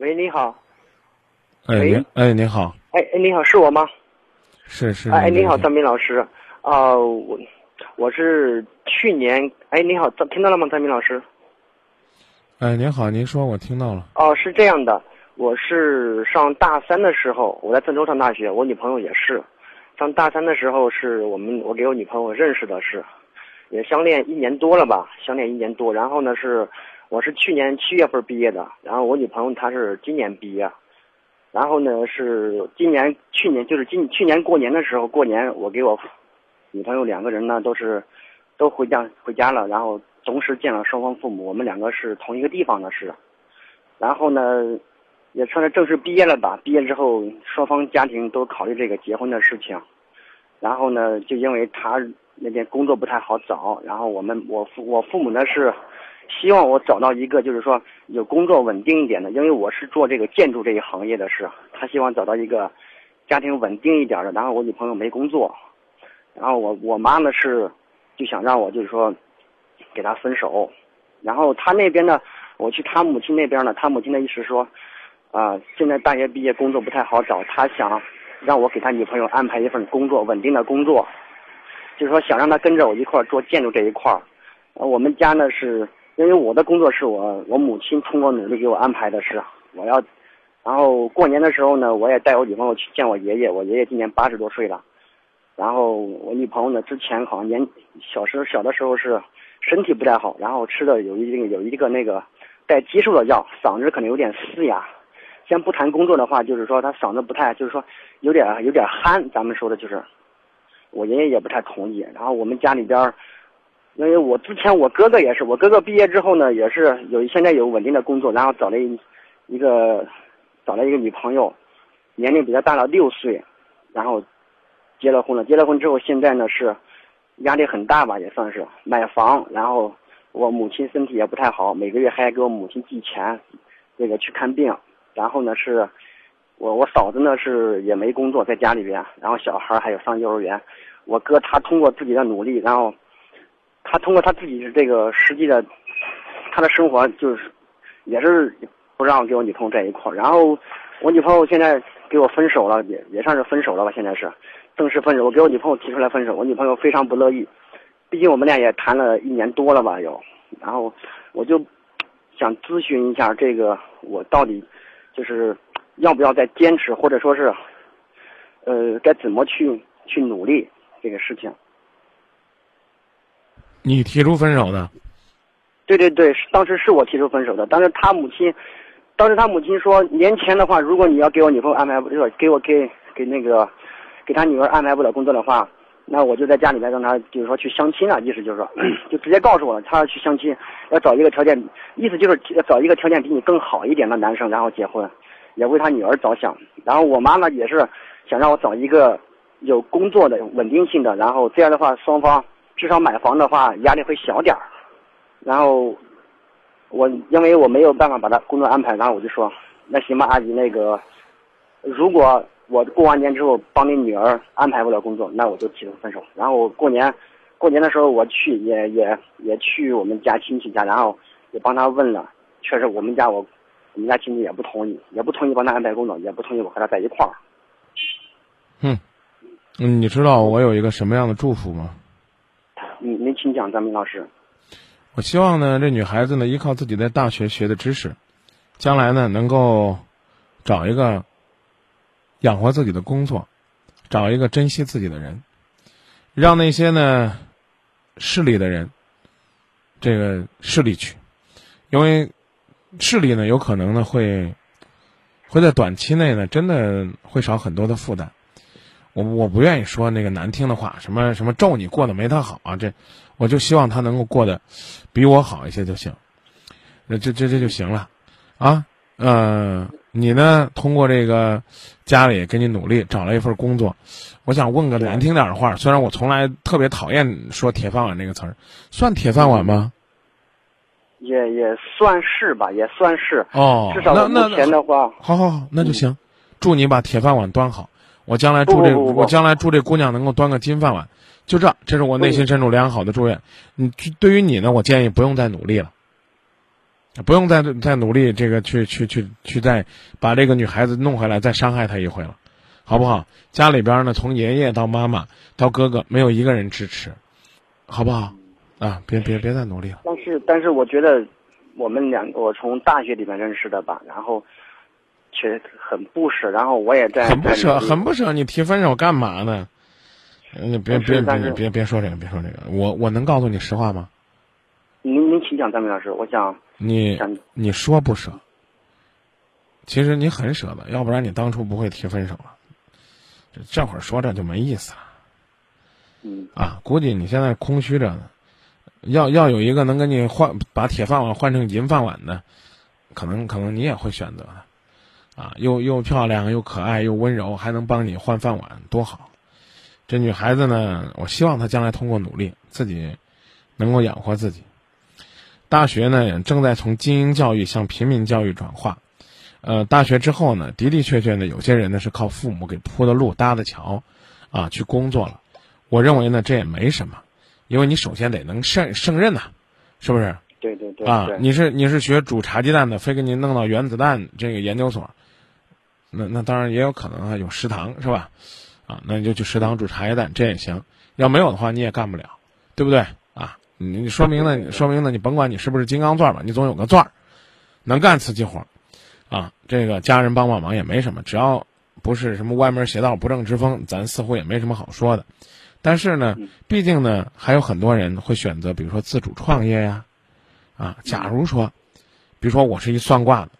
喂，你好。哎，哎，您好，哎哎，你好，是我吗？是是。哎，你好，张明老师。啊、我我是去年。哎，你好，听到了吗，张明老师？哎，您好，您说，我听到了。哦，是这样的，我是上大三的时候，我在郑州上大学，我女朋友也是。上大三的时候，是我们我给我女朋友认识的是，也相恋一年多了吧，相恋一年多。然后呢是，我是去年七月份毕业的，然后我女朋友她是今年毕业。然后呢是今年去年就是今去年过年的时候，过年我给我女朋友两个人呢都是都回家回家了，然后同时见了双方父母，我们两个是同一个地方的是。然后呢，也算是正式毕业了吧。毕业之后，双方家庭都考虑这个结婚的事情。然后呢，就因为他那边工作不太好找，然后我们我父我父母呢是希望我找到一个就是说有工作稳定一点的，因为我是做这个建筑这一行业的是，他希望找到一个家庭稳定一点的。然后我女朋友没工作，然后我我妈呢是就想让我就是说给他分手，然后他那边呢，我去他母亲那边呢，他母亲的意思说，啊、现在大学毕业工作不太好找，他想让我给他女朋友安排一份工作，稳定的工作，就是说想让他跟着我一块做建筑这一块儿。呃，我们家呢是因为我的工作是我我母亲通过努力给我安排的是我要，然后过年的时候呢，我也带我女朋友去见我爷爷，我爷爷今年八十多岁了。然后我女朋友呢，之前好像年小时小的时候是身体不太好，然后吃的有一定有一个那个带激素的药，嗓子可能有点嘶哑。先不谈工作的话，就是说他嗓子不太，就是说有点有点憨，咱们说的就是，我爷爷也不太同意。然后我们家里边，因为我之前我哥哥也是，我哥哥毕业之后呢，也是有现在有稳定的工作，然后找了一一个找了一个女朋友，年龄比他大了六岁，然后结了婚了。结了婚之后，现在呢是压力很大吧，也算是买房，然后我母亲身体也不太好，每个月还要给我母亲寄钱，这个去看病。然后呢是，我我嫂子呢是也没工作，在家里边，然后小孩还有上幼儿园。我哥他通过自己的努力，然后他通过他自己的这个实际的他的生活，就是也是不让我跟我女朋友在一块儿。然后我女朋友现在给我分手了，也也算是分手了吧，现在是正式分手。我给我女朋友提出来分手，我女朋友非常不乐意，毕竟我们俩也谈了一年多了吧，有。然后我就想咨询一下这个，我到底就是要不要再坚持，或者说是呃该怎么去去努力这个事情。你提出分手的，对对对，当时是我提出分手的，但是他母亲，当时他母亲说，年前的话，如果你要给我女朋友安排不是给我给给那个给他女儿安排不了工作的话，那我就在家里面让他就是说去相亲啊，意思就是说 就直接告诉我了，他要去相亲，要找一个条件，意思就是要找一个条件比你更好一点的男生，然后结婚，也为他女儿着想。然后我妈呢也是想让我找一个有工作的稳定性的，然后这样的话双方至少买房的话压力会小点儿。然后我因为我没有办法把他工作安排，然后我就说，那行吧，阿姨，那个如果我过完年之后帮你女儿安排不了工作，那我就提出分手。然后过年过年的时候我去也也也去我们家亲戚家，然后也帮他问了，确实我们家我我们家亲戚也不同意，也不同意帮他安排工作，也不同意我和他在一块儿。嗯嗯，你知道我有一个什么样的祝福吗？你您请讲，张明老师。我希望呢，这女孩子呢，依靠自己在大学学的知识，将来呢能够找一个养活自己的工作，找一个珍惜自己的人，让那些呢势利的人这个势利去，因为势利呢有可能呢会会在短期内呢真的会少很多的负担。我我不愿意说那个难听的话，什么什么咒你过得没他好啊，这我就希望他能够过得比我好一些就行，那这这这就行了，啊，呃，你呢通过这个家里给你努力找了一份工作，我想问个难听点的话，虽然我从来特别讨厌说铁饭碗这个词儿，算铁饭碗吗？也也算是吧，也算是。哦，至少那那目前的话，好好好，那就行，祝你把铁饭碗端好。我将来祝这我将来祝这姑娘能够端个金饭碗，就这，这是我内心深处良好的祝愿。你对于你呢，我建议不用再努力了。不用再再努力这个去去去去再把这个女孩子弄回来，再伤害她一回了，好不好？家里边呢，从爷爷到妈妈到哥哥，没有一个人支持，好不好？啊，别别别再努力了。但是但是我觉得我们两个我从大学里面认识的吧，然后却很不舍，然后我也在很不舍，很不舍，你提分手干嘛呢？你别别别别别说这个，别说这个，我我能告诉你实话吗？您您请讲，张明老师，我想你想你说不舍，其实你很舍得，要不然你当初不会提分手了。这这会儿说这就没意思了嗯啊！估计你现在空虚着呢，要要有一个能跟你换把铁饭碗换成银饭碗的，可能可能你也会选择的，啊，又又漂亮又可爱又温柔，还能帮你换饭碗，多好！这女孩子呢，我希望她将来通过努力，自己能够养活自己。大学呢，也正在从精英教育向平民教育转化。呃，大学之后呢，的的确确呢，有些人呢是靠父母给铺的路、搭的桥，啊，去工作了。我认为呢，这也没什么，因为你首先得能胜胜任呐、是不是？对对对啊，你是你是学煮茶鸡蛋的，非给你弄到原子弹这个研究所，那那当然也有可能啊，有食堂是吧？啊，那你就去食堂煮茶叶蛋，这也行。要没有的话，你也干不了，对不对？啊，你你说明呢？说明了？你甭管你是不是金刚钻吧，你总有个钻儿，能干瓷器活儿，啊，这个家人帮帮忙也没什么，只要不是什么歪门邪道、不正之风，咱似乎也没什么好说的。但是呢，毕竟呢，还有很多人会选择，比如说自主创业呀，啊，假如说，比如说我是一算卦的，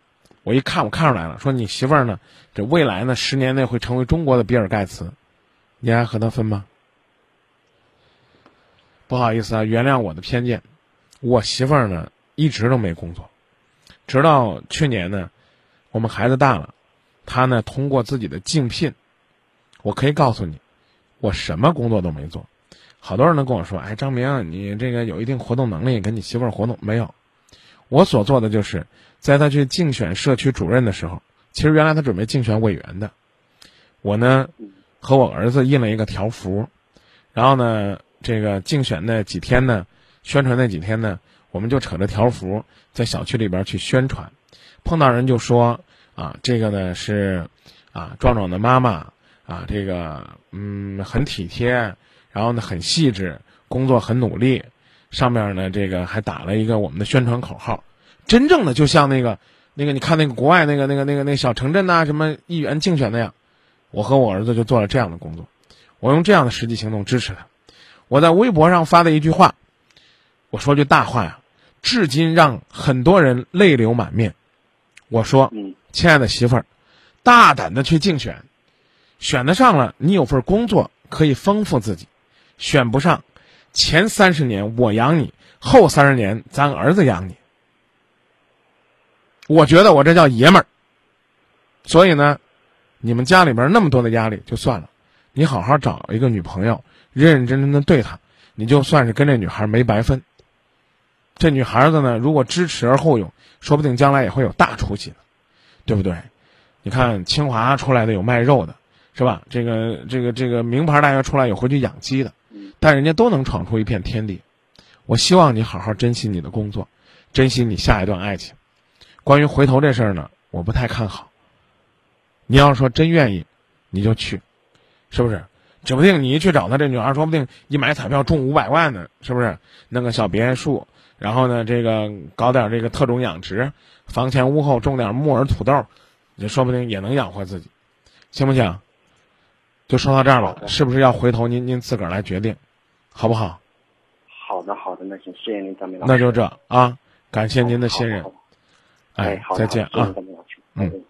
我一看我看出来了，说你媳妇儿呢，这未来呢十年内会成为中国的比尔盖茨，你还和他分吗？不好意思啊，原谅我的偏见，我媳妇儿呢一直都没工作，直到去年呢，我们孩子大了，她呢通过自己的竞聘，我可以告诉你，我什么工作都没做。好多人都跟我说：“哎，张明，你这个有一定活动能力，跟你媳妇儿活动没有？”我所做的就是，在他去竞选社区主任的时候，其实原来他准备竞选委员的，我呢和我儿子印了一个条幅，然后呢，这个竞选那几天呢，宣传那几天呢，我们就扯着条幅在小区里边去宣传，碰到人就说啊，这个呢是啊壮壮的妈妈啊，这个嗯很体贴，然后呢很细致，工作很努力，上面呢这个还打了一个我们的宣传口号，真正的就像那个那个你看那个国外那个那个那个那个小城镇呐、什么议员竞选那样，我和我儿子就做了这样的工作，我用这样的实际行动支持他。我在微博上发的一句话，我说句大话呀，至今让很多人泪流满面。我说，嗯亲爱的媳妇儿，大胆的去竞选，选得上了，你有份工作可以丰富自己；选不上，前三十年我养你，后三十年咱儿子养你。我觉得我这叫爷们儿。所以呢，你们家里边那么多的压力就算了，你好好找一个女朋友，认认真真的对她，你就算是跟这女孩没白分。这女孩子呢，如果知耻而后勇，说不定将来也会有大出息的，对不对？你看清华出来的有卖肉的，是吧？这个这个这个名牌大学出来有回去养鸡的，但人家都能闯出一片天地。我希望你好好珍惜你的工作，珍惜你下一段爱情。关于回头这事儿呢，我不太看好。你要是说真愿意，你就去，是不是？指不定你一去找他，这女孩说不定一买彩票中五百万呢，是不是？弄个小别墅，然后呢，这个搞点这个特种养殖，房前屋后种点木耳土豆，也说不定也能养活自己，行不行？就说到这儿了，是不是要回头您您自个儿来决定，好不好？好的好的，那行，谢谢您，张明老师。那就这啊，感谢您的信任哎，好再见啊。嗯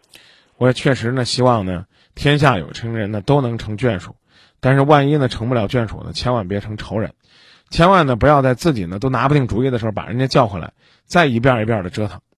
我也确实呢，希望呢，天下有情人呢都能成眷属，但是万一呢成不了眷属呢，千万别成仇人，千万呢不要在自己呢都拿不定主意的时候把人家叫回来，再一遍一遍的折腾。